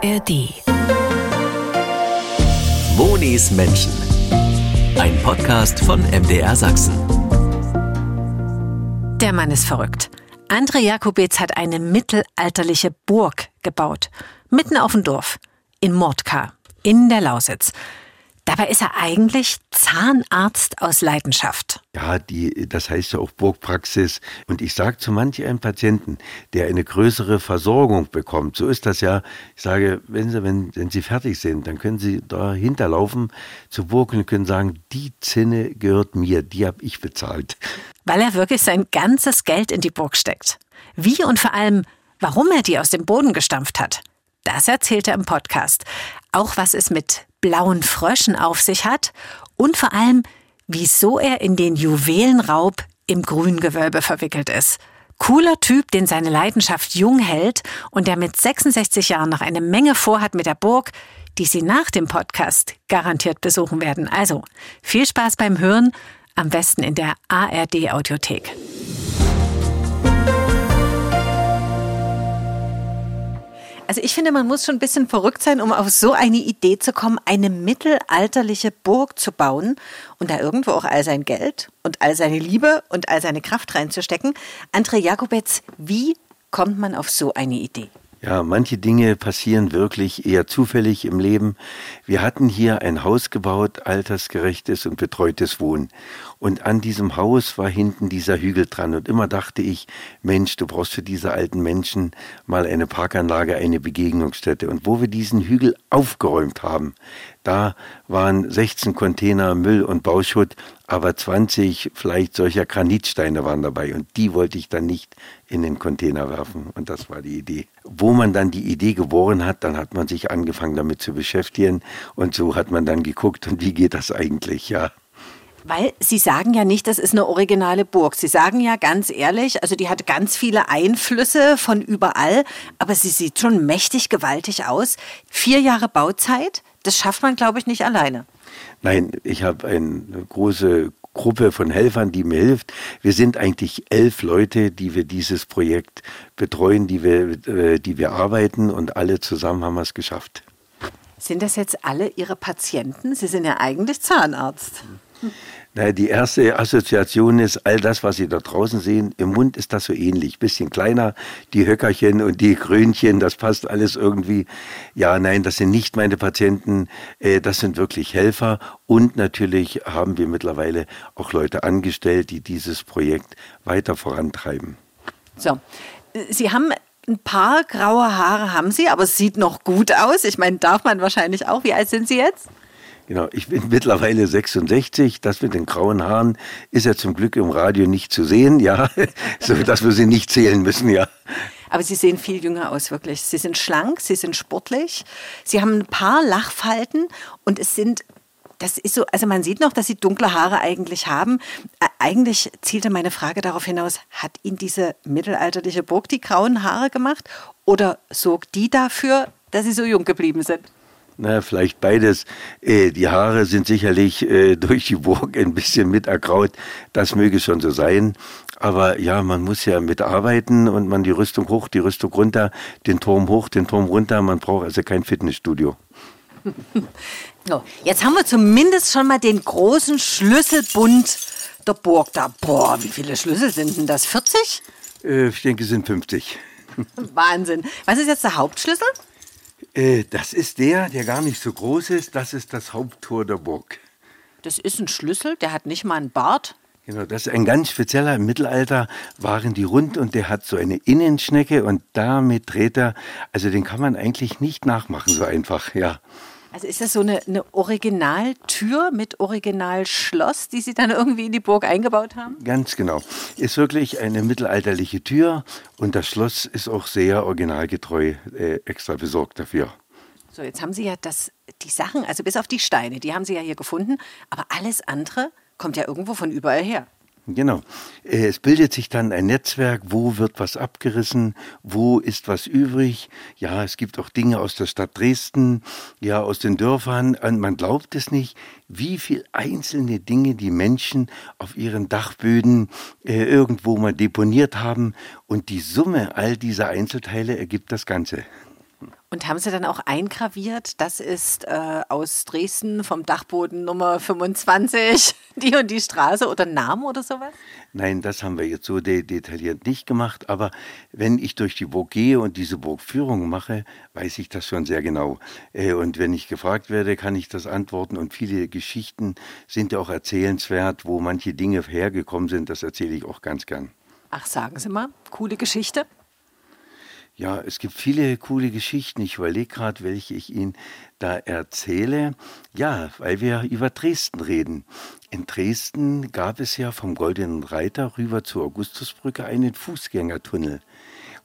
ARD. Monis Menschen. Ein Podcast von MDR Sachsen. Der Mann ist verrückt. André Jakobitz hat eine mittelalterliche Burg gebaut. Mitten auf dem Dorf. In Mordka. In der Lausitz. Dabei ist er eigentlich Zahnarzt aus Leidenschaft. Ja, die, das heißt ja auch Burgpraxis. Und ich sage zu manch einem Patienten, der eine größere Versorgung bekommt, so ist das ja, ich sage, wenn Sie, wenn, wenn Sie fertig sind, dann können Sie da hinterlaufen zur Burg und können sagen, die Zinne gehört mir, die habe ich bezahlt. Weil er wirklich sein ganzes Geld in die Burg steckt. Wie und vor allem, warum er die aus dem Boden gestampft hat. Das erzählt er im Podcast. Auch was es mit blauen Fröschen auf sich hat und vor allem, wieso er in den Juwelenraub im Grüngewölbe verwickelt ist. Cooler Typ, den seine Leidenschaft jung hält und der mit 66 Jahren noch eine Menge vorhat mit der Burg, die Sie nach dem Podcast garantiert besuchen werden. Also viel Spaß beim Hören, am besten in der ARD Audiothek. Also ich finde, man muss schon ein bisschen verrückt sein, um auf so eine Idee zu kommen, eine mittelalterliche Burg zu bauen und da irgendwo auch all sein Geld und all seine Liebe und all seine Kraft reinzustecken. André Jakobetz, wie kommt man auf so eine Idee? Ja, manche Dinge passieren wirklich eher zufällig im Leben. Wir hatten hier ein Haus gebaut, altersgerechtes und betreutes Wohnen. Und an diesem Haus war hinten dieser Hügel dran. Und immer dachte ich, Mensch, du brauchst für diese alten Menschen mal eine Parkanlage, eine Begegnungsstätte. Und wo wir diesen Hügel aufgeräumt haben, da waren 16 Container Müll und Bauschutt, aber 20 vielleicht solcher Granitsteine waren dabei. Und die wollte ich dann nicht in den Container werfen. Und das war die Idee. Wo man dann die Idee geboren hat, dann hat man sich angefangen damit zu beschäftigen. Und so hat man dann geguckt, und wie geht das eigentlich, ja. Weil Sie sagen ja nicht, das ist eine originale Burg. Sie sagen ja ganz ehrlich, also die hat ganz viele Einflüsse von überall, aber sie sieht schon mächtig gewaltig aus. Vier Jahre Bauzeit, das schafft man, glaube ich, nicht alleine. Nein, ich habe eine große Gruppe von Helfern, die mir hilft. Wir sind eigentlich elf Leute, die wir dieses Projekt betreuen, die wir, äh, die wir arbeiten und alle zusammen haben wir es geschafft. Sind das jetzt alle Ihre Patienten? Sie sind ja eigentlich Zahnarzt. Na, die erste Assoziation ist all das, was Sie da draußen sehen. Im Mund ist das so ähnlich. Bisschen kleiner, die Höckerchen und die Krönchen, das passt alles irgendwie. Ja, nein, das sind nicht meine Patienten. Äh, das sind wirklich Helfer. Und natürlich haben wir mittlerweile auch Leute angestellt, die dieses Projekt weiter vorantreiben. So, Sie haben ein paar graue Haare haben Sie, aber es sieht noch gut aus. Ich meine, darf man wahrscheinlich auch. Wie alt sind Sie jetzt? Genau, ich bin mittlerweile 66. Das mit den grauen Haaren ist ja zum Glück im Radio nicht zu sehen, ja, so dass wir sie nicht zählen müssen, ja. Aber Sie sehen viel jünger aus, wirklich. Sie sind schlank, Sie sind sportlich, Sie haben ein paar Lachfalten und es sind das ist so, also man sieht noch, dass sie dunkle Haare eigentlich haben. Eigentlich zielte meine Frage darauf hinaus, hat Ihnen diese mittelalterliche Burg die grauen Haare gemacht oder sorgt die dafür, dass Sie so jung geblieben sind? Na, vielleicht beides. Äh, die Haare sind sicherlich äh, durch die Burg ein bisschen mit ergraut. Das möge schon so sein. Aber ja, man muss ja mitarbeiten und man die Rüstung hoch, die Rüstung runter, den Turm hoch, den Turm runter. Man braucht also kein Fitnessstudio. so, jetzt haben wir zumindest schon mal den großen Schlüsselbund der Burg da. Boah, wie viele Schlüssel sind denn das? 40? Äh, ich denke, es sind 50. Wahnsinn. Was ist jetzt der Hauptschlüssel? Äh, das ist der, der gar nicht so groß ist. Das ist das Haupttor der Burg. Das ist ein Schlüssel, der hat nicht mal einen Bart. Genau, das ist ein ganz spezieller. Im Mittelalter waren die rund und der hat so eine Innenschnecke und damit dreht er. Also den kann man eigentlich nicht nachmachen so einfach, ja. Also ist das so eine, eine Originaltür mit Originalschloss, die Sie dann irgendwie in die Burg eingebaut haben? Ganz genau. Ist wirklich eine mittelalterliche Tür und das Schloss ist auch sehr originalgetreu äh, extra besorgt dafür. So, jetzt haben Sie ja das, die Sachen, also bis auf die Steine, die haben Sie ja hier gefunden, aber alles andere kommt ja irgendwo von überall her. Genau. Äh, es bildet sich dann ein Netzwerk, wo wird was abgerissen, wo ist was übrig. Ja, es gibt auch Dinge aus der Stadt Dresden, ja, aus den Dörfern. Man glaubt es nicht, wie viel einzelne Dinge die Menschen auf ihren Dachböden äh, irgendwo mal deponiert haben. Und die Summe all dieser Einzelteile ergibt das Ganze. Und haben Sie dann auch eingraviert, das ist äh, aus Dresden vom Dachboden Nummer 25, die und die Straße oder Name oder sowas? Nein, das haben wir jetzt so de detailliert nicht gemacht, aber wenn ich durch die Burg gehe und diese Burgführung mache, weiß ich das schon sehr genau. Äh, und wenn ich gefragt werde, kann ich das antworten und viele Geschichten sind ja auch erzählenswert, wo manche Dinge hergekommen sind, das erzähle ich auch ganz gern. Ach, sagen Sie mal, coole Geschichte? Ja, es gibt viele coole Geschichten. Ich überlege gerade, welche ich Ihnen da erzähle. Ja, weil wir über Dresden reden. In Dresden gab es ja vom Goldenen Reiter rüber zur Augustusbrücke einen Fußgängertunnel.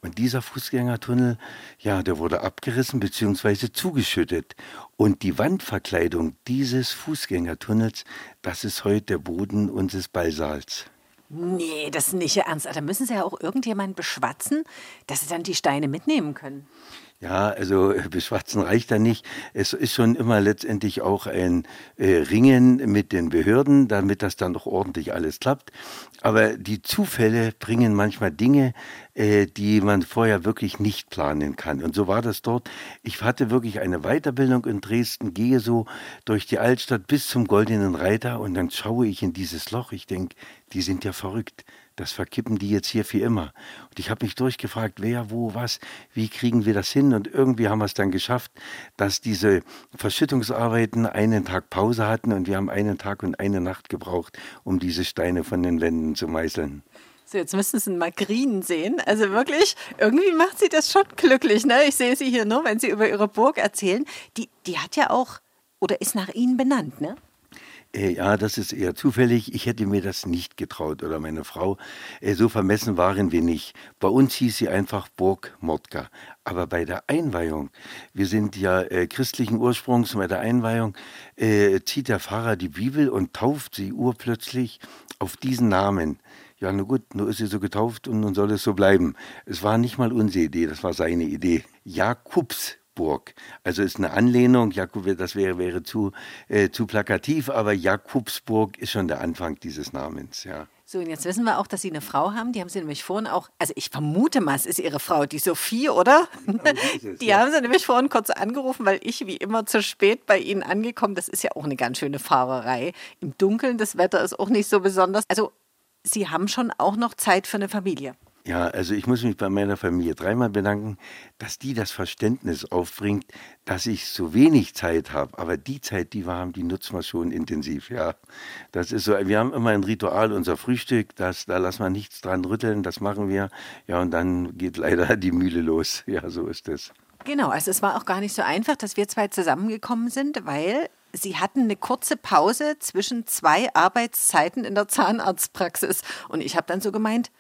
Und dieser Fußgängertunnel, ja, der wurde abgerissen bzw. zugeschüttet. Und die Wandverkleidung dieses Fußgängertunnels, das ist heute der Boden unseres Ballsaals. Nee, das ist nicht Ernst. Da müssen Sie ja auch irgendjemanden beschwatzen, dass Sie dann die Steine mitnehmen können. Ja, also beschwatzen reicht da nicht. Es ist schon immer letztendlich auch ein äh, Ringen mit den Behörden, damit das dann doch ordentlich alles klappt. Aber die Zufälle bringen manchmal Dinge, äh, die man vorher wirklich nicht planen kann. Und so war das dort. Ich hatte wirklich eine Weiterbildung in Dresden, gehe so durch die Altstadt bis zum Goldenen Reiter und dann schaue ich in dieses Loch. Ich denke, die sind ja verrückt das verkippen die jetzt hier für immer. Und ich habe mich durchgefragt, wer, wo, was, wie kriegen wir das hin? Und irgendwie haben wir es dann geschafft, dass diese Verschüttungsarbeiten einen Tag Pause hatten und wir haben einen Tag und eine Nacht gebraucht, um diese Steine von den Wänden zu meißeln. So, jetzt müssen Sie mal Green sehen. Also wirklich, irgendwie macht sie das schon glücklich. Ne? Ich sehe sie hier nur, wenn Sie über Ihre Burg erzählen. Die, die hat ja auch, oder ist nach Ihnen benannt, ne? Äh, ja, das ist eher zufällig. Ich hätte mir das nicht getraut oder meine Frau. Äh, so vermessen waren wir nicht. Bei uns hieß sie einfach Burg Motka. Aber bei der Einweihung, wir sind ja äh, christlichen Ursprungs, bei der Einweihung äh, zieht der Pfarrer die Bibel und tauft sie urplötzlich auf diesen Namen. Ja, nur gut, nur ist sie so getauft und nun soll es so bleiben. Es war nicht mal unsere Idee, das war seine Idee. Jakobs Burg. Also ist eine Anlehnung, Jakub, das wäre, wäre zu, äh, zu plakativ, aber Jakobsburg ist schon der Anfang dieses Namens, ja. So, und jetzt wissen wir auch, dass Sie eine Frau haben. Die haben Sie nämlich vorhin auch, also ich vermute mal, es ist Ihre Frau, die Sophie, oder? Es, die ja. haben Sie nämlich vorhin kurz angerufen, weil ich wie immer zu spät bei Ihnen angekommen. Das ist ja auch eine ganz schöne Fahrerei. Im Dunkeln, das Wetter ist auch nicht so besonders. Also Sie haben schon auch noch Zeit für eine Familie. Ja, also ich muss mich bei meiner Familie dreimal bedanken, dass die das Verständnis aufbringt, dass ich so wenig Zeit habe. Aber die Zeit, die wir haben, die nutzen wir schon intensiv. Ja, das ist so. Wir haben immer ein Ritual, unser Frühstück. Das, da lassen wir nichts dran rütteln. Das machen wir. Ja, und dann geht leider die Mühle los. Ja, so ist es. Genau. Also es war auch gar nicht so einfach, dass wir zwei zusammengekommen sind, weil Sie hatten eine kurze Pause zwischen zwei Arbeitszeiten in der Zahnarztpraxis. Und ich habe dann so gemeint,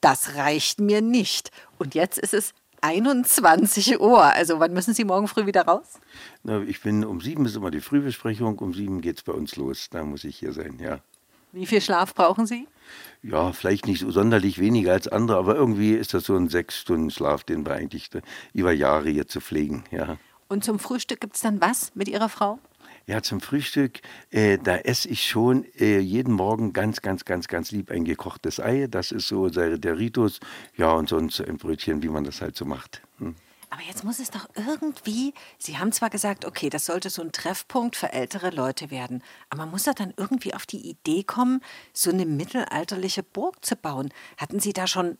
das reicht mir nicht. Und jetzt ist es 21 Uhr. Also wann müssen Sie morgen früh wieder raus? Na, ich bin um sieben ist immer die Frühbesprechung, um sieben geht es bei uns los. Da muss ich hier sein, ja. Wie viel Schlaf brauchen Sie? Ja, vielleicht nicht so sonderlich weniger als andere, aber irgendwie ist das so ein sechs Stunden Schlaf, den wir eigentlich über Jahre hier zu pflegen, ja. Und zum Frühstück gibt es dann was mit Ihrer Frau? Ja, zum Frühstück, äh, da esse ich schon äh, jeden Morgen ganz, ganz, ganz, ganz lieb ein gekochtes Ei. Das ist so der Ritus. Ja, und sonst ein Brötchen, wie man das halt so macht. Hm. Aber jetzt muss es doch irgendwie, Sie haben zwar gesagt, okay, das sollte so ein Treffpunkt für ältere Leute werden, aber man muss doch dann irgendwie auf die Idee kommen, so eine mittelalterliche Burg zu bauen. Hatten Sie da schon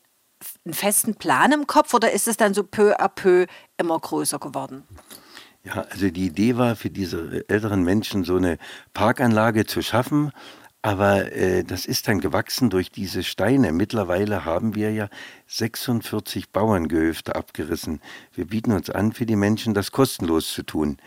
einen festen Plan im Kopf oder ist es dann so peu à peu immer größer geworden? Ja, also die Idee war für diese älteren Menschen so eine Parkanlage zu schaffen, aber äh, das ist dann gewachsen durch diese Steine. Mittlerweile haben wir ja 46 Bauerngehöfte abgerissen. Wir bieten uns an, für die Menschen das kostenlos zu tun.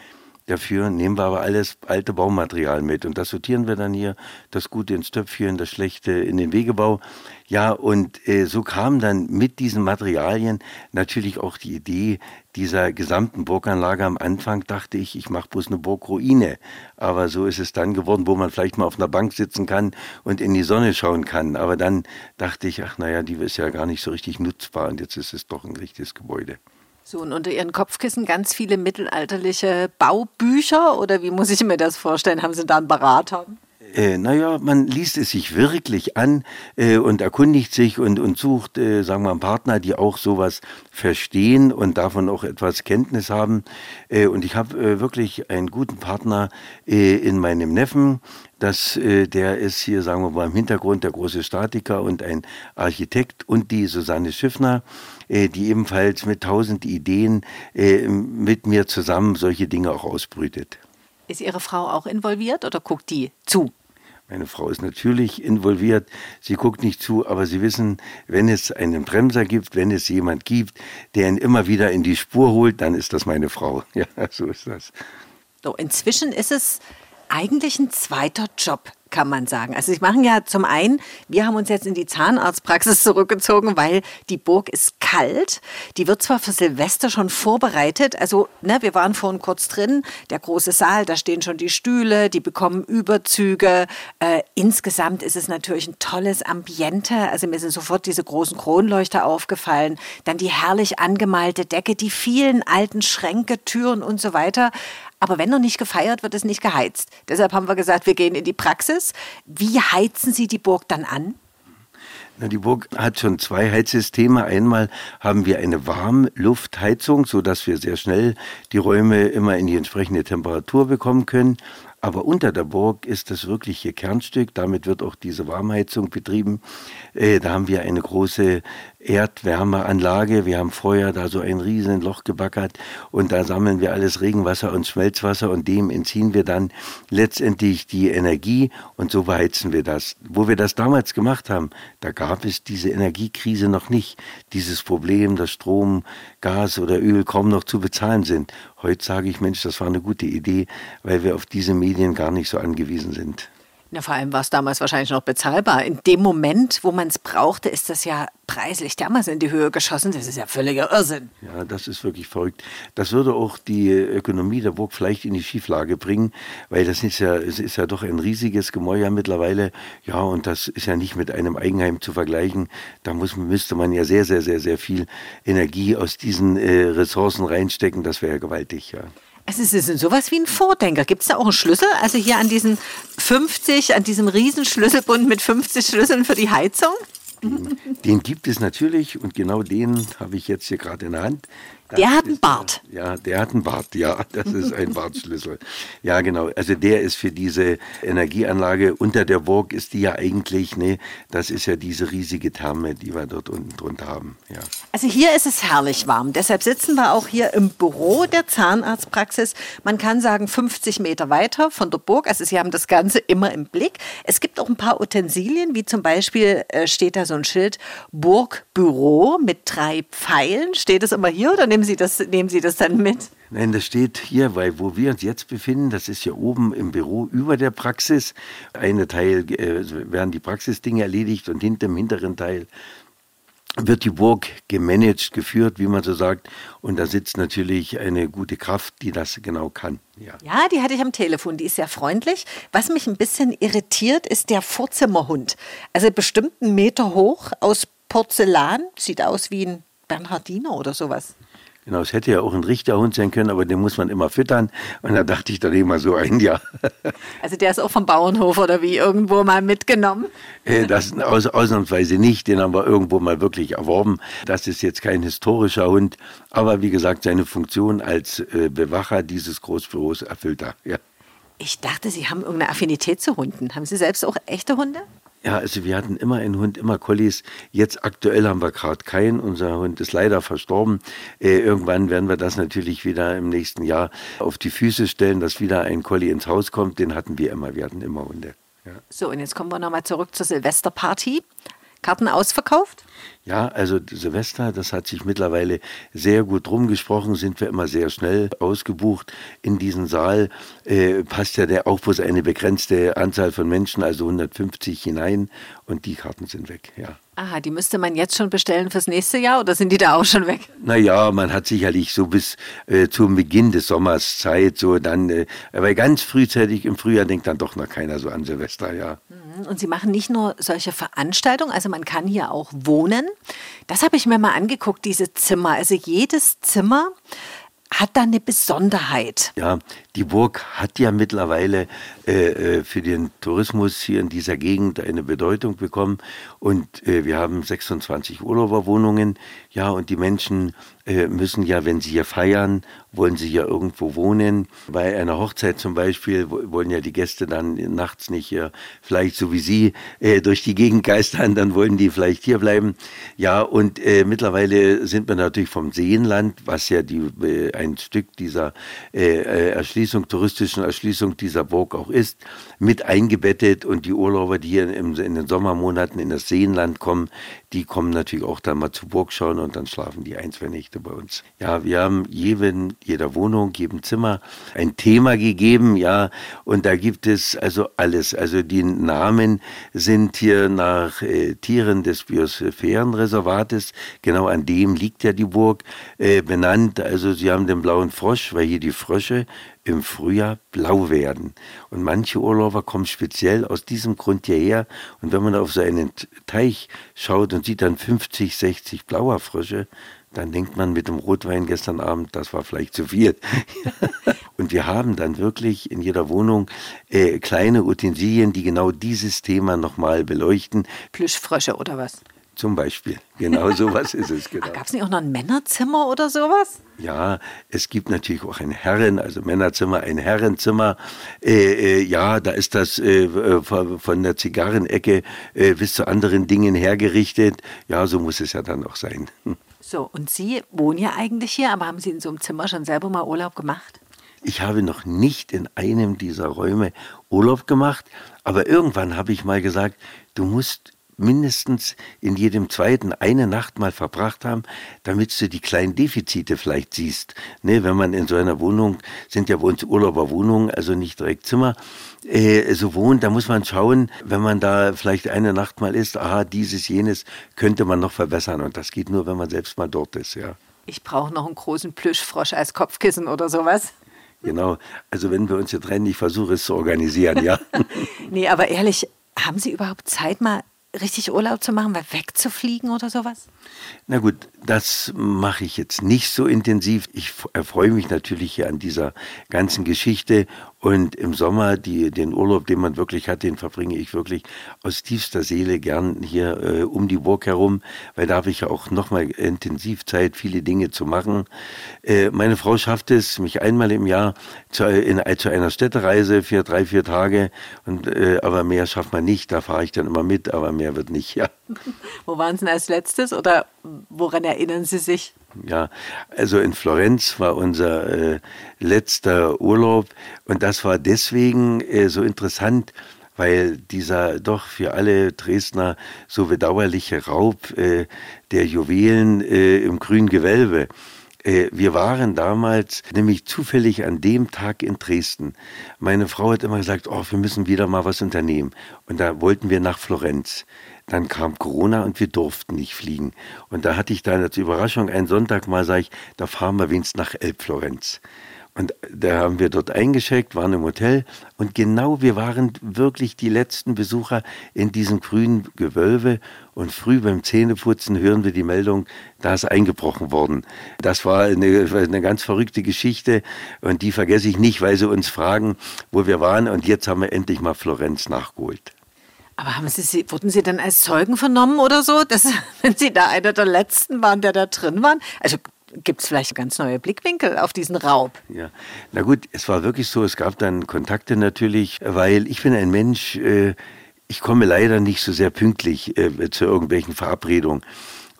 Dafür nehmen wir aber alles alte Baumaterial mit und das sortieren wir dann hier, das Gute ins Töpfchen, das Schlechte in den Wegebau. Ja, und äh, so kam dann mit diesen Materialien natürlich auch die Idee dieser gesamten Burganlage. Am Anfang dachte ich, ich mache bloß eine Burgruine, aber so ist es dann geworden, wo man vielleicht mal auf einer Bank sitzen kann und in die Sonne schauen kann. Aber dann dachte ich, ach naja, die ist ja gar nicht so richtig nutzbar und jetzt ist es doch ein richtiges Gebäude. So, und unter Ihren Kopfkissen ganz viele mittelalterliche Baubücher oder wie muss ich mir das vorstellen? Haben Sie da einen Berater? Äh, naja, man liest es sich wirklich an äh, und erkundigt sich und, und sucht, äh, sagen wir mal, Partner, die auch sowas verstehen und davon auch etwas Kenntnis haben. Äh, und ich habe äh, wirklich einen guten Partner äh, in meinem Neffen. Das, äh, der ist hier, sagen wir mal, im Hintergrund der große Statiker und ein Architekt und die Susanne Schiffner, die ebenfalls mit tausend Ideen äh, mit mir zusammen solche Dinge auch ausbrütet. Ist Ihre Frau auch involviert oder guckt die zu? Meine Frau ist natürlich involviert. Sie guckt nicht zu, aber Sie wissen, wenn es einen Bremser gibt, wenn es jemand gibt, der ihn immer wieder in die Spur holt, dann ist das meine Frau. Ja, so ist das. So, inzwischen ist es eigentlich ein zweiter Job, kann man sagen. Also sie machen ja zum einen, wir haben uns jetzt in die Zahnarztpraxis zurückgezogen, weil die Burg ist kalt. Die wird zwar für Silvester schon vorbereitet, also ne, wir waren vorhin kurz drin, der große Saal, da stehen schon die Stühle, die bekommen Überzüge. Äh, insgesamt ist es natürlich ein tolles Ambiente. Also mir sind sofort diese großen Kronleuchter aufgefallen, dann die herrlich angemalte Decke, die vielen alten Schränke, Türen und so weiter. Aber wenn noch nicht gefeiert, wird es nicht geheizt. Deshalb haben wir gesagt, wir gehen in die Praxis. Wie heizen Sie die Burg dann an? Die Burg hat schon zwei Heizsysteme. Einmal haben wir eine Warmluftheizung, so dass wir sehr schnell die Räume immer in die entsprechende Temperatur bekommen können. Aber unter der Burg ist das wirkliche Kernstück. Damit wird auch diese Warmheizung betrieben. Äh, da haben wir eine große Erdwärmeanlage. Wir haben vorher da so ein riesen Loch gebackert und da sammeln wir alles Regenwasser und Schmelzwasser und dem entziehen wir dann letztendlich die Energie und so beheizen wir das. Wo wir das damals gemacht haben, da gab es diese Energiekrise noch nicht. Dieses Problem, dass Strom, Gas oder Öl kaum noch zu bezahlen sind. Heute sage ich, Mensch, das war eine gute Idee, weil wir auf diese Medien gar nicht so angewiesen sind. Na, vor allem war es damals wahrscheinlich noch bezahlbar. In dem Moment, wo man es brauchte, ist das ja preislich dermaßen in die Höhe geschossen. Das ist ja völliger Irrsinn. Ja, das ist wirklich verrückt. Das würde auch die Ökonomie der Burg vielleicht in die Schieflage bringen, weil das ist ja, es ist ja doch ein riesiges Gemäuer mittlerweile. Ja, und das ist ja nicht mit einem Eigenheim zu vergleichen. Da muss, müsste man ja sehr, sehr, sehr, sehr viel Energie aus diesen äh, Ressourcen reinstecken. Das wäre ja gewaltig, ja. Also es ist sowas wie ein Vordenker. Gibt es da auch einen Schlüssel? Also hier an diesen 50, an diesem Riesenschlüsselbund mit 50 Schlüsseln für die Heizung? Den, den gibt es natürlich und genau den habe ich jetzt hier gerade in der Hand. Der hat einen Bart. Ja, der hat einen Bart, ja, das ist ein Bartschlüssel. Ja, genau. Also der ist für diese Energieanlage unter der Burg ist die ja eigentlich, ne, das ist ja diese riesige Therme, die wir dort unten drunter haben. Ja. Also hier ist es herrlich warm. Deshalb sitzen wir auch hier im Büro der Zahnarztpraxis. Man kann sagen 50 Meter weiter von der Burg. Also Sie haben das Ganze immer im Blick. Es gibt auch ein paar Utensilien, wie zum Beispiel äh, steht da so ein Schild Burgbüro mit drei Pfeilen. Steht es immer hier oder nehmen nehmen Sie das, nehmen Sie das dann mit? Nein, das steht hier, weil wo wir uns jetzt befinden, das ist hier oben im Büro über der Praxis. Eine Teil äh, werden die Praxisdinge erledigt und hinter im hinteren Teil wird die Burg gemanagt, geführt, wie man so sagt. Und da sitzt natürlich eine gute Kraft, die das genau kann. Ja. ja, die hatte ich am Telefon. Die ist sehr freundlich. Was mich ein bisschen irritiert, ist der Vorzimmerhund. Also bestimmt einen Meter hoch aus Porzellan. Sieht aus wie ein Bernhardiner oder sowas. Genau, es hätte ja auch ein Richterhund sein können, aber den muss man immer füttern. Und da dachte ich dann immer so ein, ja. Also der ist auch vom Bauernhof oder wie irgendwo mal mitgenommen? Äh, das aus, ausnahmsweise nicht, den haben wir irgendwo mal wirklich erworben. Das ist jetzt kein historischer Hund, aber wie gesagt, seine Funktion als äh, Bewacher dieses Großbüros erfüllt er. Ja. Ich dachte, Sie haben irgendeine Affinität zu Hunden. Haben Sie selbst auch echte Hunde? Ja, also wir hatten immer einen Hund, immer Collies. Jetzt aktuell haben wir gerade keinen. Unser Hund ist leider verstorben. Äh, irgendwann werden wir das natürlich wieder im nächsten Jahr auf die Füße stellen, dass wieder ein Collie ins Haus kommt. Den hatten wir immer. Wir hatten immer Hunde. Ja. So, und jetzt kommen wir nochmal zurück zur Silvesterparty. Karten ausverkauft? Ja, also Silvester, das hat sich mittlerweile sehr gut rumgesprochen, sind wir immer sehr schnell ausgebucht. In diesen Saal äh, passt ja der, bloß eine begrenzte Anzahl von Menschen, also 150 hinein und die Karten sind weg, ja. Aha, die müsste man jetzt schon bestellen fürs nächste Jahr oder sind die da auch schon weg? Naja, man hat sicherlich so bis äh, zum Beginn des Sommers Zeit, so dann, äh, aber ganz frühzeitig im Frühjahr denkt dann doch noch keiner so an Silvester, ja. Mhm, und Sie machen nicht nur solche Veranstaltungen, also man kann hier auch wohnen. Das habe ich mir mal angeguckt, diese Zimmer. Also jedes Zimmer hat da eine Besonderheit. Ja, die Burg hat ja mittlerweile äh, äh für den Tourismus hier in dieser Gegend eine Bedeutung bekommen und äh, wir haben 26 Urlauberwohnungen. Ja, und die Menschen äh, müssen ja, wenn sie hier feiern, wollen sie ja irgendwo wohnen. Bei einer Hochzeit zum Beispiel wollen ja die Gäste dann nachts nicht hier, vielleicht so wie Sie, äh, durch die Gegend geistern, dann wollen die vielleicht hier bleiben. Ja, und äh, mittlerweile sind wir natürlich vom Seenland, was ja die, äh, ein Stück dieser äh, äh, Erschließung, touristischen Erschließung dieser Burg auch ist, mit eingebettet. Und die Urlauber, die hier im, in den Sommermonaten in das Seenland kommen, die kommen natürlich auch dann mal zur Burg schauen und dann schlafen die ein, zwei Nächte bei uns. Ja, wir haben jeden, jeder Wohnung, jedem Zimmer ein Thema gegeben, ja, und da gibt es also alles. Also die Namen sind hier nach äh, Tieren des Biosphärenreservates, genau an dem liegt ja die Burg, äh, benannt. Also sie haben den blauen Frosch, weil hier die Frösche im Frühjahr blau werden. Und manche Urlauber kommen speziell aus diesem Grund hierher. Und wenn man auf so einen Teich schaut und sieht dann 50, 60 blauer Frösche, dann denkt man mit dem Rotwein gestern Abend, das war vielleicht zu viel. und wir haben dann wirklich in jeder Wohnung äh, kleine Utensilien, die genau dieses Thema nochmal beleuchten. Plüschfrösche oder was? Zum Beispiel. Genau sowas ist es. Genau. Gab es nicht auch noch ein Männerzimmer oder sowas? Ja, es gibt natürlich auch ein Herren, also Männerzimmer, ein Herrenzimmer. Äh, äh, ja, da ist das äh, äh von der Zigarrenecke äh, bis zu anderen Dingen hergerichtet. Ja, so muss es ja dann auch sein. So, und Sie wohnen ja eigentlich hier, aber haben Sie in so einem Zimmer schon selber mal Urlaub gemacht? Ich habe noch nicht in einem dieser Räume Urlaub gemacht, aber irgendwann habe ich mal gesagt, du musst mindestens in jedem zweiten eine Nacht mal verbracht haben, damit du die kleinen Defizite vielleicht siehst. Ne, wenn man in so einer Wohnung, sind ja bei uns Urlauberwohnungen, also nicht direkt Zimmer, äh, so wohnt, da muss man schauen, wenn man da vielleicht eine Nacht mal ist, aha, dieses, jenes könnte man noch verbessern. Und das geht nur, wenn man selbst mal dort ist, ja. Ich brauche noch einen großen Plüschfrosch als Kopfkissen oder sowas. Genau, also wenn wir uns hier trennen, ich versuche es zu organisieren, ja. nee, aber ehrlich, haben Sie überhaupt Zeit, mal richtig Urlaub zu machen, wegzufliegen oder sowas? Na gut, das mache ich jetzt nicht so intensiv. Ich erfreue mich natürlich hier an dieser ganzen Geschichte und im Sommer die, den Urlaub, den man wirklich hat, den verbringe ich wirklich aus tiefster Seele gern hier äh, um die Burg herum, weil da habe ich ja auch nochmal intensiv Zeit, viele Dinge zu machen. Äh, meine Frau schafft es, mich einmal im Jahr zu, in, zu einer Städtereise für drei, vier Tage, und, äh, aber mehr schafft man nicht. Da fahre ich dann immer mit, aber mehr wird nicht, ja. Wo waren Sie denn als letztes oder woran erinnern Sie sich? Ja, also in Florenz war unser äh, letzter Urlaub und das war deswegen äh, so interessant, weil dieser doch für alle Dresdner so bedauerliche Raub äh, der Juwelen äh, im grünen Gewölbe. Äh, wir waren damals nämlich zufällig an dem Tag in Dresden. Meine Frau hat immer gesagt, oh, wir müssen wieder mal was unternehmen. Und da wollten wir nach Florenz. Dann kam Corona und wir durften nicht fliegen. Und da hatte ich dann als Überraschung einen Sonntag mal, sage ich, da fahren wir wenigstens nach Elbflorenz. Und da haben wir dort eingeschickt, waren im Hotel und genau wir waren wirklich die letzten Besucher in diesem grünen Gewölbe und früh beim Zähneputzen hören wir die Meldung, da ist eingebrochen worden. Das war eine, eine ganz verrückte Geschichte und die vergesse ich nicht, weil sie uns fragen, wo wir waren und jetzt haben wir endlich mal Florenz nachgeholt. Aber haben Sie, wurden Sie dann als Zeugen vernommen oder so, dass, wenn Sie da einer der Letzten waren, der da drin war? Also gibt es vielleicht ganz neue Blickwinkel auf diesen Raub. Ja, na gut, es war wirklich so, es gab dann Kontakte natürlich, weil ich bin ein Mensch, äh, ich komme leider nicht so sehr pünktlich äh, zu irgendwelchen Verabredungen.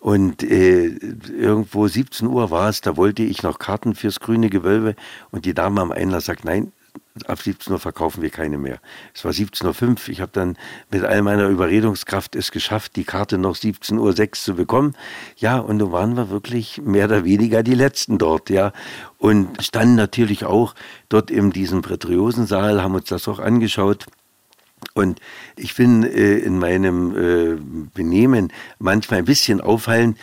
Und äh, irgendwo 17 Uhr war es, da wollte ich noch Karten fürs grüne Gewölbe und die Dame am Einlass sagt, nein, ab 17 Uhr verkaufen wir keine mehr. Es war 17.05 Uhr. Ich habe dann mit all meiner Überredungskraft es geschafft, die Karte noch 17.06 Uhr zu bekommen. Ja, und nun waren wir wirklich mehr oder weniger die Letzten dort, ja. Und standen natürlich auch dort in diesem Prätriosensaal, haben uns das auch angeschaut. Und ich bin äh, in meinem äh, Benehmen manchmal ein bisschen auffallend,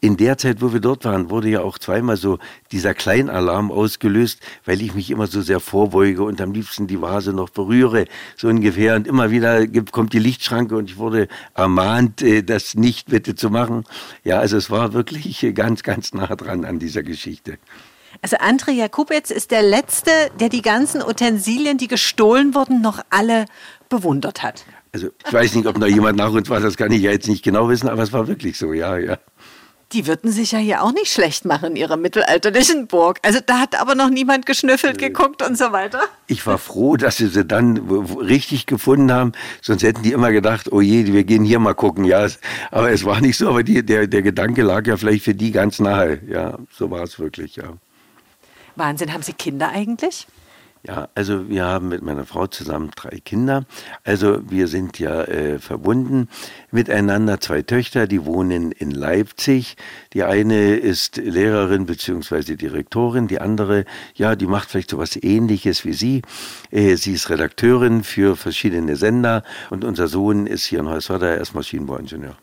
in der Zeit, wo wir dort waren, wurde ja auch zweimal so dieser Kleinalarm ausgelöst, weil ich mich immer so sehr vorbeuge und am liebsten die Vase noch berühre, so ungefähr. Und immer wieder kommt die Lichtschranke und ich wurde ermahnt, äh, das nicht bitte zu machen. Ja, also es war wirklich ganz, ganz nah dran an dieser Geschichte. Also André Jakubetz ist der Letzte, der die ganzen Utensilien, die gestohlen wurden, noch alle bewundert hat. Also ich weiß nicht, ob noch jemand nach uns war, das kann ich ja jetzt nicht genau wissen, aber es war wirklich so, ja, ja. Die würden sich ja hier auch nicht schlecht machen in ihrer mittelalterlichen Burg. Also da hat aber noch niemand geschnüffelt, geguckt und so weiter. Ich war froh, dass sie sie dann richtig gefunden haben. Sonst hätten die immer gedacht, oh je, wir gehen hier mal gucken. Ja, aber es war nicht so. Aber die, der, der Gedanke lag ja vielleicht für die ganz nahe. Ja, so war es wirklich, ja. Wahnsinn. Haben Sie Kinder eigentlich? Ja, also wir haben mit meiner Frau zusammen drei Kinder. Also wir sind ja äh, verbunden miteinander. Zwei Töchter, die wohnen in Leipzig. Die eine ist Lehrerin bzw. Direktorin. Die andere, ja, die macht vielleicht so was Ähnliches wie sie. Äh, sie ist Redakteurin für verschiedene Sender. Und unser Sohn ist hier in Heuswerder, er ist Maschinenbauingenieur.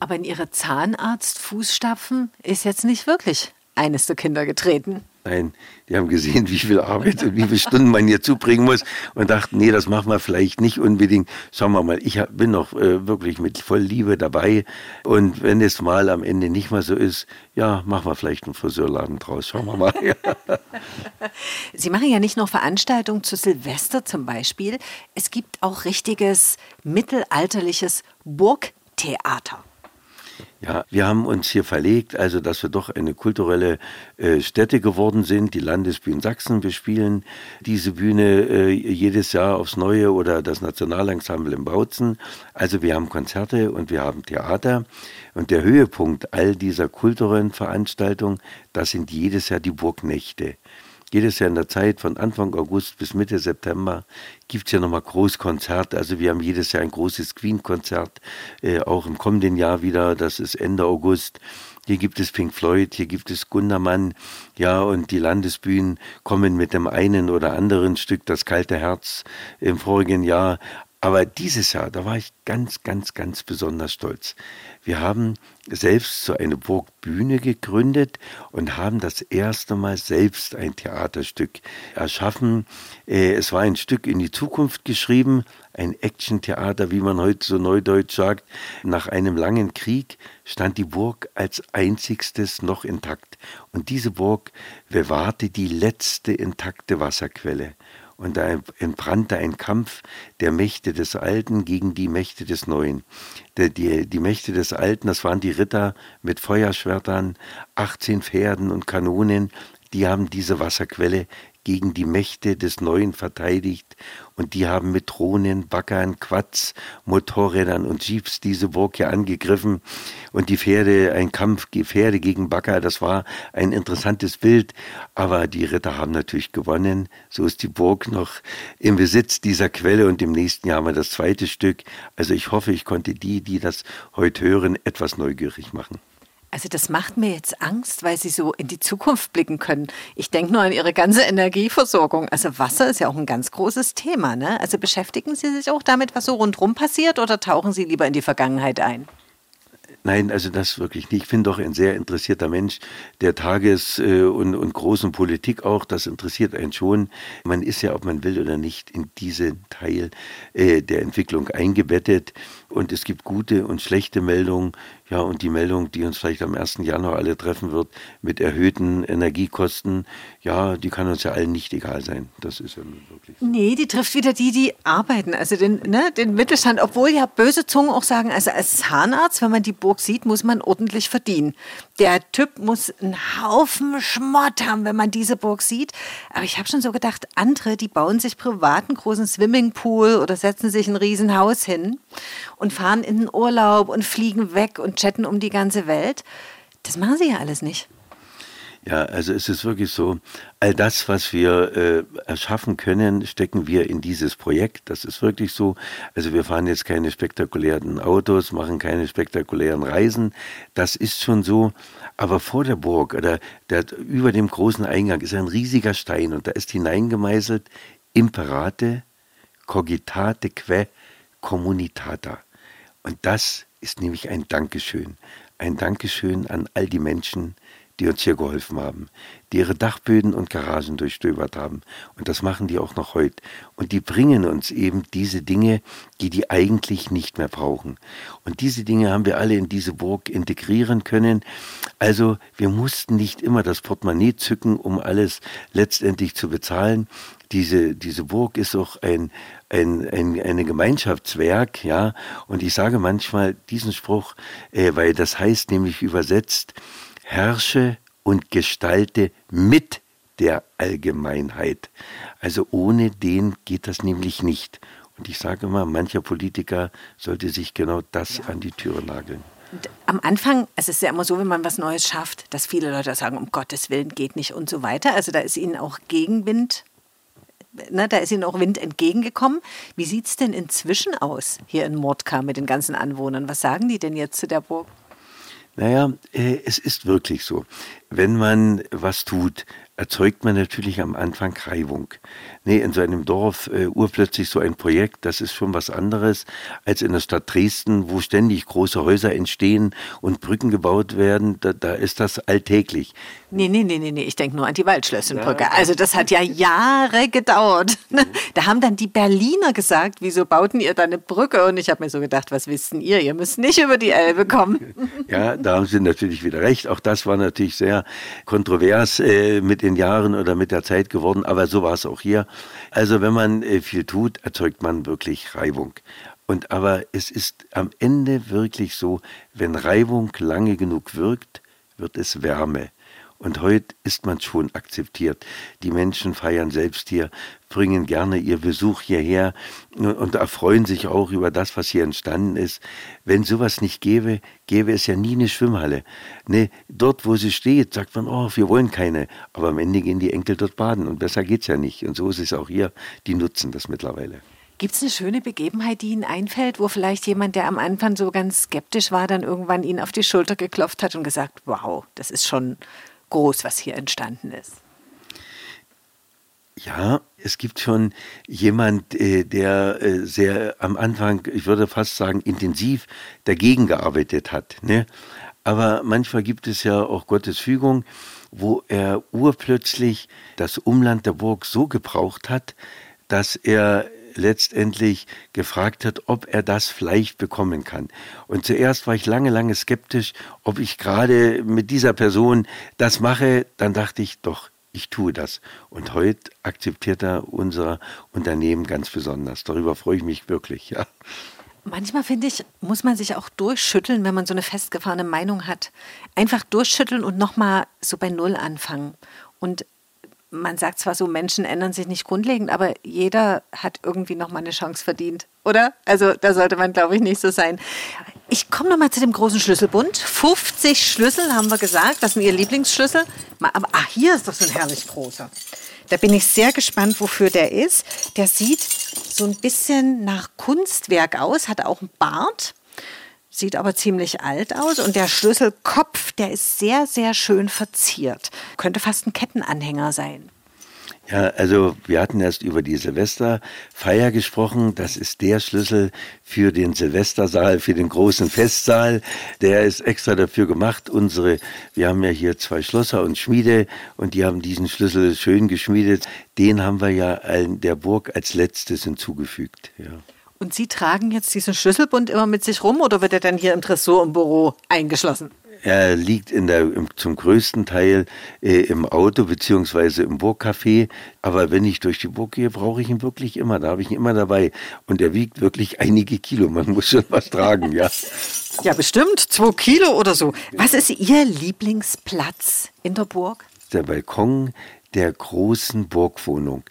Aber in Ihre Zahnarzt-Fußstapfen ist jetzt nicht wirklich eines der Kinder getreten. Nein, die haben gesehen, wie viel Arbeit und wie viele Stunden man hier zubringen muss und dachten, nee, das machen wir vielleicht nicht unbedingt. Schauen wir mal, ich bin noch äh, wirklich mit voll Liebe dabei und wenn es mal am Ende nicht mal so ist, ja, machen wir vielleicht einen Friseurladen draus. Schauen wir mal. Sie machen ja nicht nur Veranstaltungen zu Silvester zum Beispiel, es gibt auch richtiges mittelalterliches Burgtheater. Ja, wir haben uns hier verlegt, also dass wir doch eine kulturelle äh, Stätte geworden sind. Die Landesbühne Sachsen bespielen diese Bühne äh, jedes Jahr aufs Neue oder das Nationalensemble in Bautzen. Also wir haben Konzerte und wir haben Theater. Und der Höhepunkt all dieser kulturellen Veranstaltungen, das sind jedes Jahr die Burgnächte jedes Jahr in der Zeit von Anfang August bis Mitte September gibt es ja nochmal Großkonzerte. Also wir haben jedes Jahr ein großes Queen-Konzert, äh, auch im kommenden Jahr wieder, das ist Ende August. Hier gibt es Pink Floyd, hier gibt es Gundermann, ja, und die Landesbühnen kommen mit dem einen oder anderen Stück, das kalte Herz im vorigen Jahr. Aber dieses Jahr, da war ich ganz, ganz, ganz besonders stolz. Wir haben selbst so eine Burgbühne gegründet und haben das erste Mal selbst ein Theaterstück erschaffen. Äh, es war ein Stück in die Zukunft geschrieben, ein Action-Theater, wie man heute so neudeutsch sagt. Nach einem langen Krieg stand die Burg als einzigstes noch intakt. Und diese Burg bewahrte die letzte intakte Wasserquelle und da entbrannte ein Kampf der Mächte des Alten gegen die Mächte des Neuen. Die, die, die Mächte des Alten, das waren die Ritter mit Feuerschwertern, 18 Pferden und Kanonen, die haben diese Wasserquelle gegen die Mächte des Neuen verteidigt. Und die haben mit Drohnen, Baggern, Quads, Motorrädern und Jeeps diese Burg hier angegriffen. Und die Pferde, ein Kampf Pferde gegen Bagger, das war ein interessantes Bild, aber die Ritter haben natürlich gewonnen, so ist die Burg noch im Besitz dieser Quelle. Und im nächsten Jahr haben wir das zweite Stück, also ich hoffe, ich konnte die, die das heute hören, etwas neugierig machen. Also das macht mir jetzt Angst, weil Sie so in die Zukunft blicken können. Ich denke nur an Ihre ganze Energieversorgung. Also Wasser ist ja auch ein ganz großes Thema. Ne? Also beschäftigen Sie sich auch damit, was so rundherum passiert oder tauchen Sie lieber in die Vergangenheit ein? Nein, also das wirklich nicht. Ich bin doch ein sehr interessierter Mensch der Tages- äh, und, und großen Politik auch. Das interessiert einen schon. Man ist ja, ob man will oder nicht, in diesen Teil äh, der Entwicklung eingebettet. Und es gibt gute und schlechte Meldungen. Ja, und die Meldung, die uns vielleicht am 1. Januar alle treffen wird, mit erhöhten Energiekosten, ja, die kann uns ja allen nicht egal sein. Das ist ja wirklich so. Nee, die trifft wieder die, die arbeiten, also den, ne, den Mittelstand. Obwohl ja böse Zungen auch sagen, also als Zahnarzt, wenn man die Burg sieht, muss man ordentlich verdienen. Der Typ muss einen Haufen Schmott haben, wenn man diese Burg sieht. Aber ich habe schon so gedacht, andere, die bauen sich privaten großen Swimmingpool oder setzen sich ein Riesenhaus hin fahren in den Urlaub und fliegen weg und chatten um die ganze Welt. Das machen sie ja alles nicht. Ja, also es ist wirklich so, all das, was wir äh, erschaffen können, stecken wir in dieses Projekt. Das ist wirklich so. Also wir fahren jetzt keine spektakulären Autos, machen keine spektakulären Reisen. Das ist schon so. Aber vor der Burg oder der, über dem großen Eingang ist ein riesiger Stein und da ist hineingemeißelt Imperate cogitate que communitata. Und das ist nämlich ein Dankeschön. Ein Dankeschön an all die Menschen, die uns hier geholfen haben, die ihre Dachböden und Garagen durchstöbert haben. Und das machen die auch noch heute. Und die bringen uns eben diese Dinge, die die eigentlich nicht mehr brauchen. Und diese Dinge haben wir alle in diese Burg integrieren können. Also wir mussten nicht immer das Portemonnaie zücken, um alles letztendlich zu bezahlen. Diese, diese Burg ist auch ein, ein, ein, ein Gemeinschaftswerk, ja. Und ich sage manchmal diesen Spruch, äh, weil das heißt nämlich übersetzt, herrsche und gestalte mit der Allgemeinheit. Also ohne den geht das nämlich nicht. Und ich sage immer, mancher Politiker sollte sich genau das ja. an die Türe nageln. Und am Anfang, es ist ja immer so, wenn man was Neues schafft, dass viele Leute sagen, um Gottes Willen geht nicht und so weiter. Also da ist ihnen auch Gegenwind, ne, da ist ihnen auch Wind entgegengekommen. Wie sieht es denn inzwischen aus hier in Mordka mit den ganzen Anwohnern? Was sagen die denn jetzt zu der Burg? Naja, äh, es ist wirklich so. Wenn man was tut, erzeugt man natürlich am Anfang Reibung. Nee, in so einem Dorf äh, urplötzlich so ein Projekt, das ist schon was anderes als in der Stadt Dresden, wo ständig große Häuser entstehen und Brücken gebaut werden. Da, da ist das alltäglich. Nee, nee, nee, nee, nee. ich denke nur an die Waldschlössenbrücke. Ja. Also das hat ja Jahre gedauert. Da haben dann die Berliner gesagt, wieso bauten ihr da eine Brücke? Und ich habe mir so gedacht, was wisst ihr? Ihr müsst nicht über die Elbe kommen. Ja, da haben Sie natürlich wieder recht. Auch das war natürlich sehr kontrovers äh, mit den Jahren oder mit der Zeit geworden, aber so war es auch hier. Also wenn man äh, viel tut, erzeugt man wirklich Reibung. Und aber es ist am Ende wirklich so, wenn Reibung lange genug wirkt, wird es Wärme. Und heute ist man schon akzeptiert. Die Menschen feiern selbst hier, bringen gerne ihr Besuch hierher und erfreuen sich auch über das, was hier entstanden ist. Wenn sowas nicht gäbe, gäbe es ja nie eine Schwimmhalle. Ne, dort, wo sie steht, sagt man, oh, wir wollen keine. Aber am Ende gehen die Enkel dort baden und besser geht's ja nicht. Und so ist es auch hier. Die nutzen das mittlerweile. Gibt es eine schöne Begebenheit, die Ihnen einfällt, wo vielleicht jemand, der am Anfang so ganz skeptisch war, dann irgendwann Ihnen auf die Schulter geklopft hat und gesagt, wow, das ist schon groß, was hier entstanden ist. Ja, es gibt schon jemand, äh, der äh, sehr am Anfang, ich würde fast sagen, intensiv dagegen gearbeitet hat. Ne? Aber manchmal gibt es ja auch Gottes Fügung, wo er urplötzlich das Umland der Burg so gebraucht hat, dass er letztendlich gefragt hat, ob er das vielleicht bekommen kann. Und zuerst war ich lange, lange skeptisch, ob ich gerade mit dieser Person das mache. Dann dachte ich, doch, ich tue das. Und heute akzeptiert er unser Unternehmen ganz besonders. Darüber freue ich mich wirklich, ja. Manchmal finde ich, muss man sich auch durchschütteln, wenn man so eine festgefahrene Meinung hat. Einfach durchschütteln und nochmal so bei Null anfangen. Und man sagt zwar so, Menschen ändern sich nicht grundlegend, aber jeder hat irgendwie noch mal eine Chance verdient, oder? Also da sollte man, glaube ich, nicht so sein. Ich komme noch mal zu dem großen Schlüsselbund. 50 Schlüssel haben wir gesagt. Das sind Ihr Lieblingsschlüssel. Aber ach, hier ist doch so ein herrlich großer. Da bin ich sehr gespannt, wofür der ist. Der sieht so ein bisschen nach Kunstwerk aus, hat auch einen Bart sieht aber ziemlich alt aus und der Schlüsselkopf, der ist sehr, sehr schön verziert. Könnte fast ein Kettenanhänger sein. Ja, also wir hatten erst über die Silvesterfeier gesprochen. Das ist der Schlüssel für den Silvestersaal, für den großen Festsaal. Der ist extra dafür gemacht. Unsere, wir haben ja hier zwei Schlosser und Schmiede und die haben diesen Schlüssel schön geschmiedet. Den haben wir ja der Burg als letztes hinzugefügt. Ja. Und Sie tragen jetzt diesen Schlüsselbund immer mit sich rum oder wird er dann hier im Tresor im Büro eingeschlossen? Er liegt in der, zum größten Teil äh, im Auto beziehungsweise im Burgcafé. Aber wenn ich durch die Burg gehe, brauche ich ihn wirklich immer. Da habe ich ihn immer dabei. Und er wiegt wirklich einige Kilo. Man muss schon was tragen, ja. Ja, bestimmt. Zwei Kilo oder so. Was ist Ihr Lieblingsplatz in der Burg? Der Balkon der großen Burgwohnung.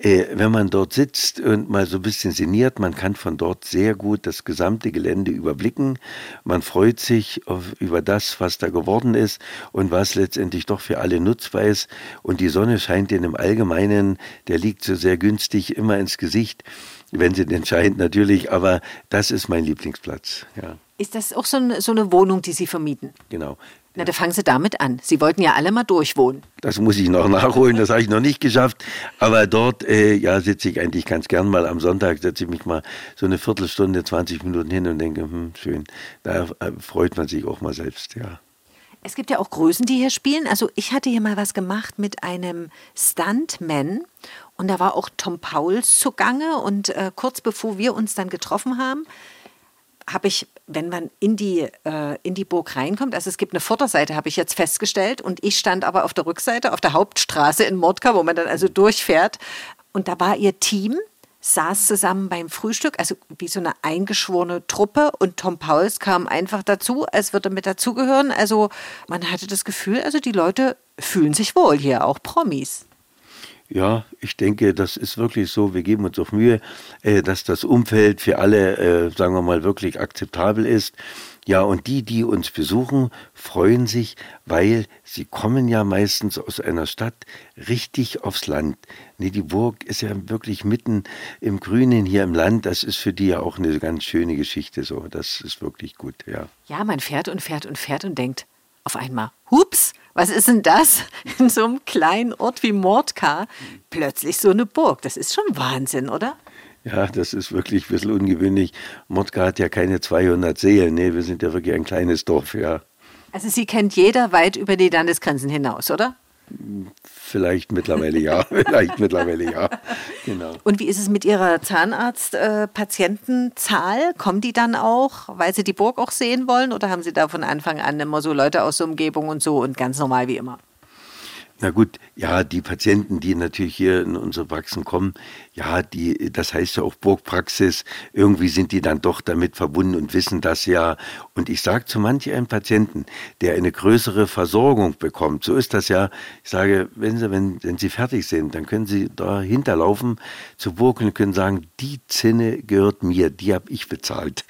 Äh, wenn man dort sitzt und mal so ein bisschen sinniert, man kann von dort sehr gut das gesamte Gelände überblicken. Man freut sich auf, über das, was da geworden ist und was letztendlich doch für alle nutzbar ist. Und die Sonne scheint in dem Allgemeinen, der liegt so sehr günstig immer ins Gesicht, wenn sie denn scheint natürlich. Aber das ist mein Lieblingsplatz. Ja. Ist das auch so eine, so eine Wohnung, die Sie vermieten? Genau. Na, da fangen Sie damit an. Sie wollten ja alle mal durchwohnen. Das muss ich noch nachholen, das habe ich noch nicht geschafft. Aber dort, äh, ja, sitze ich eigentlich ganz gern mal am Sonntag, setze ich mich mal so eine Viertelstunde, 20 Minuten hin und denke, hm, schön, da äh, freut man sich auch mal selbst, ja. Es gibt ja auch Größen, die hier spielen. Also ich hatte hier mal was gemacht mit einem Stuntman und da war auch Tom Pauls zugange und äh, kurz bevor wir uns dann getroffen haben, habe ich, wenn man in die, äh, in die Burg reinkommt, also es gibt eine Vorderseite, habe ich jetzt festgestellt, und ich stand aber auf der Rückseite, auf der Hauptstraße in Mordka, wo man dann also durchfährt. Und da war ihr Team, saß zusammen beim Frühstück, also wie so eine eingeschworene Truppe und Tom Pauls kam einfach dazu, als würde er mit dazugehören. Also man hatte das Gefühl, also die Leute fühlen sich wohl hier, auch Promis. Ja, ich denke, das ist wirklich so. Wir geben uns auch Mühe, äh, dass das Umfeld für alle, äh, sagen wir mal, wirklich akzeptabel ist. Ja, und die, die uns besuchen, freuen sich, weil sie kommen ja meistens aus einer Stadt richtig aufs Land. Nee, die Burg ist ja wirklich mitten im Grünen hier im Land. Das ist für die ja auch eine ganz schöne Geschichte so. Das ist wirklich gut, ja. Ja, man fährt und fährt und fährt und denkt auf einmal, hups, was ist denn das? In so einem kleinen Ort wie Mordka plötzlich so eine Burg. Das ist schon Wahnsinn, oder? Ja, das ist wirklich ein bisschen ungewöhnlich. Mordka hat ja keine 200 Seelen. Nee, wir sind ja wirklich ein kleines Dorf, ja. Also Sie kennt jeder weit über die Landesgrenzen hinaus, oder? Vielleicht mittlerweile ja, vielleicht mittlerweile ja. Genau. Und wie ist es mit Ihrer Zahnarzt-Patientenzahl? Kommen die dann auch, weil Sie die Burg auch sehen wollen? Oder haben Sie da von Anfang an immer so Leute aus der Umgebung und so und ganz normal wie immer? Na gut, ja, die Patienten, die natürlich hier in unsere Praxen kommen, ja, die, das heißt ja auch Burgpraxis, irgendwie sind die dann doch damit verbunden und wissen das ja. Und ich sage zu manch einem Patienten, der eine größere Versorgung bekommt, so ist das ja, ich sage, wenn Sie, wenn, wenn Sie fertig sind, dann können Sie da hinterlaufen zur Burg und können sagen, die Zinne gehört mir, die habe ich bezahlt.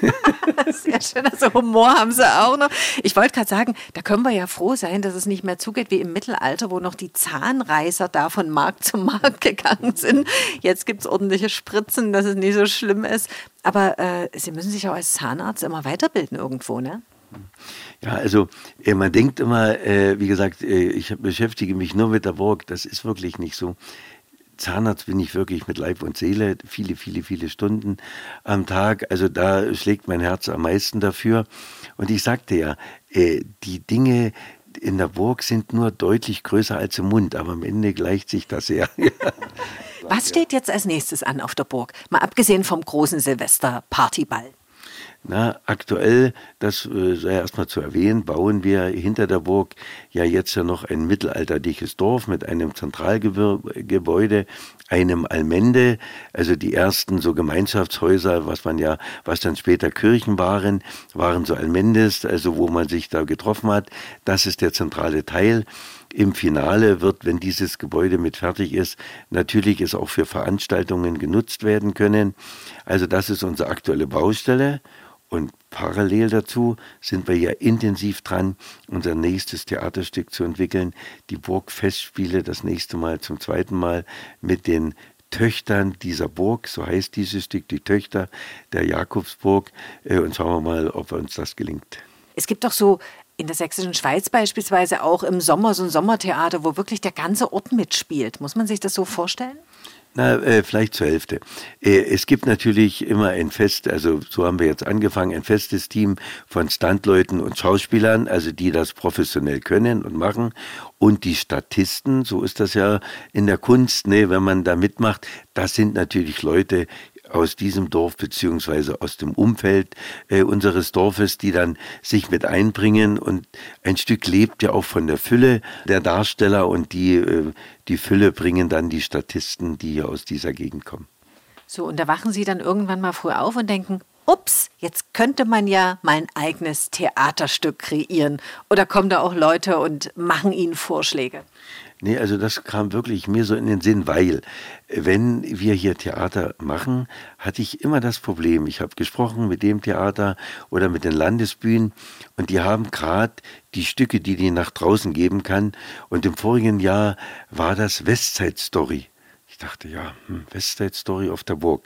Sehr schön, also Humor haben sie auch noch. Ich wollte gerade sagen, da können wir ja froh sein, dass es nicht mehr zugeht wie im Mittelalter, wo noch die Zahnreißer da von Markt zu Markt gegangen sind. Jetzt gibt es ordentliche Spritzen, dass es nicht so schlimm ist. Aber äh, Sie müssen sich auch als Zahnarzt immer weiterbilden irgendwo, ne? Ja, also äh, man denkt immer, äh, wie gesagt, äh, ich beschäftige mich nur mit der Burg. Das ist wirklich nicht so. Zahnarzt bin ich wirklich mit Leib und Seele, viele, viele, viele Stunden am Tag. Also da schlägt mein Herz am meisten dafür. Und ich sagte ja, äh, die Dinge in der Burg sind nur deutlich größer als im Mund, aber am Ende gleicht sich das ja. Was steht jetzt als nächstes an auf der Burg? Mal abgesehen vom großen Silvester-Partyball. Na, aktuell, das äh, sei erstmal zu erwähnen, bauen wir hinter der Burg ja jetzt ja noch ein mittelalterliches Dorf mit einem Zentralgebäude, einem Almende, also die ersten so Gemeinschaftshäuser, was man ja, was dann später Kirchen waren, waren so Almendes, also wo man sich da getroffen hat. Das ist der zentrale Teil. Im Finale wird, wenn dieses Gebäude mit fertig ist, natürlich es auch für Veranstaltungen genutzt werden können. Also das ist unsere aktuelle Baustelle. Und parallel dazu sind wir ja intensiv dran, unser nächstes Theaterstück zu entwickeln. Die Burgfestspiele, das nächste Mal zum zweiten Mal mit den Töchtern dieser Burg, so heißt dieses Stück, die Töchter der Jakobsburg. Äh, und schauen wir mal, ob uns das gelingt. Es gibt doch so in der sächsischen Schweiz beispielsweise auch im Sommer so ein Sommertheater, wo wirklich der ganze Ort mitspielt. Muss man sich das so vorstellen? Na, äh, vielleicht zur Hälfte. Äh, es gibt natürlich immer ein Fest, also so haben wir jetzt angefangen, ein festes Team von Standleuten und Schauspielern, also die das professionell können und machen. Und die Statisten, so ist das ja in der Kunst, ne, wenn man da mitmacht, das sind natürlich Leute, aus diesem Dorf beziehungsweise aus dem Umfeld äh, unseres Dorfes, die dann sich mit einbringen und ein Stück lebt ja auch von der Fülle der Darsteller und die, äh, die Fülle bringen dann die Statisten, die hier aus dieser Gegend kommen. So, und da wachen Sie dann irgendwann mal früh auf und denken, ups, jetzt könnte man ja mein eigenes Theaterstück kreieren. Oder kommen da auch Leute und machen Ihnen Vorschläge? Nee, also das kam wirklich mir so in den Sinn, weil wenn wir hier Theater machen, hatte ich immer das Problem. Ich habe gesprochen mit dem Theater oder mit den Landesbühnen und die haben gerade die Stücke, die die nach draußen geben kann. Und im vorigen Jahr war das Westside Story. Ich dachte, ja, hm, Westside Story auf der Burg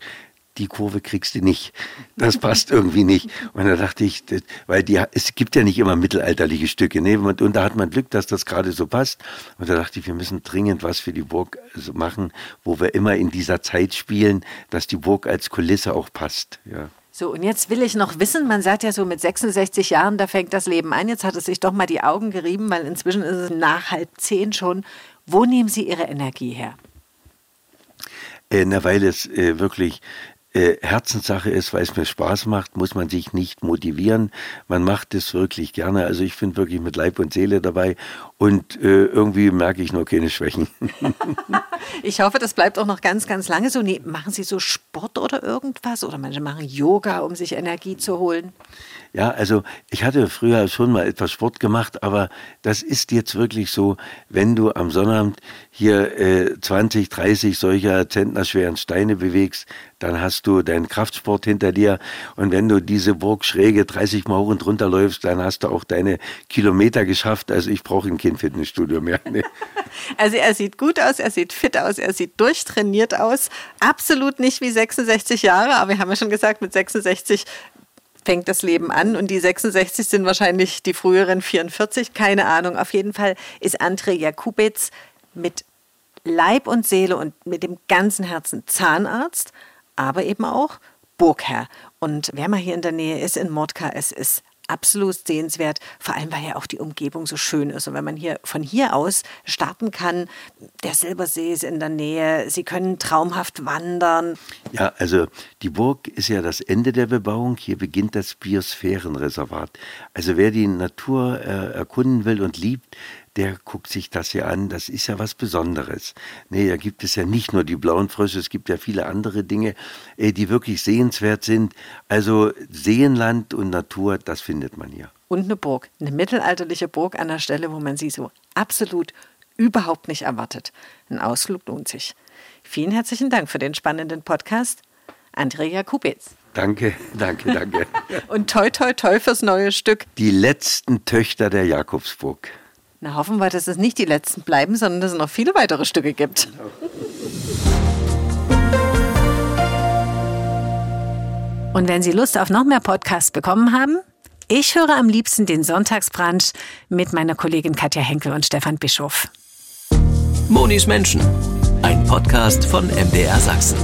die Kurve kriegst du nicht. Das passt irgendwie nicht. Und da dachte ich, das, weil die, es gibt ja nicht immer mittelalterliche Stücke, ne? Und, und da hat man Glück, dass das gerade so passt. Und da dachte ich, wir müssen dringend was für die Burg machen, wo wir immer in dieser Zeit spielen, dass die Burg als Kulisse auch passt. Ja. So, und jetzt will ich noch wissen, man sagt ja so mit 66 Jahren, da fängt das Leben an. Jetzt hat es sich doch mal die Augen gerieben, weil inzwischen ist es nach halb zehn schon. Wo nehmen Sie Ihre Energie her? Äh, na, weil es äh, wirklich äh, Herzenssache ist, weil es mir Spaß macht, muss man sich nicht motivieren. Man macht es wirklich gerne. Also ich bin wirklich mit Leib und Seele dabei und äh, irgendwie merke ich nur keine Schwächen. ich hoffe, das bleibt auch noch ganz, ganz lange so. Nee, machen Sie so Sport oder irgendwas? Oder manche machen Yoga, um sich Energie zu holen? Ja, also ich hatte früher schon mal etwas Sport gemacht, aber das ist jetzt wirklich so, wenn du am Sonnabend hier äh, 20, 30 solcher zentnerschweren Steine bewegst, dann hast du deinen Kraftsport hinter dir und wenn du diese Burg schräge 30 Mal hoch und runter läufst, dann hast du auch deine Kilometer geschafft. Also ich brauche kein Fitnessstudio mehr. Nee. Also er sieht gut aus, er sieht fit aus, er sieht durchtrainiert aus. Absolut nicht wie 66 Jahre, aber wir haben ja schon gesagt, mit 66 fängt das Leben an und die 66 sind wahrscheinlich die früheren 44, keine Ahnung. Auf jeden Fall ist André Jakubitz mit Leib und Seele und mit dem ganzen Herzen Zahnarzt, aber eben auch Burgherr. Und wer mal hier in der Nähe ist, in Mordka, es ist absolut sehenswert, vor allem weil ja auch die Umgebung so schön ist. Und wenn man hier von hier aus starten kann, der Silbersee ist in der Nähe, Sie können traumhaft wandern. Ja, also die Burg ist ja das Ende der Bebauung. Hier beginnt das Biosphärenreservat. Also wer die Natur äh, erkunden will und liebt, der guckt sich das hier an. Das ist ja was Besonderes. Nee, da gibt es ja nicht nur die blauen Frösche, es gibt ja viele andere Dinge, äh, die wirklich sehenswert sind. Also Seenland und Natur, das findet man hier. Und eine Burg, eine mittelalterliche Burg an der Stelle, wo man sie so absolut überhaupt nicht erwartet. Ein Ausflug lohnt sich. Vielen herzlichen Dank für den spannenden Podcast. Andrea Kubitz. Danke, danke, danke. Und toi, toi, toi fürs neue Stück. Die letzten Töchter der Jakobsburg. Na, hoffen wir, dass es nicht die letzten bleiben, sondern dass es noch viele weitere Stücke gibt. Und wenn Sie Lust auf noch mehr Podcasts bekommen haben, ich höre am liebsten den Sonntagsbrunch mit meiner Kollegin Katja Henkel und Stefan Bischof. Monis Menschen, ein Podcast von MDR Sachsen.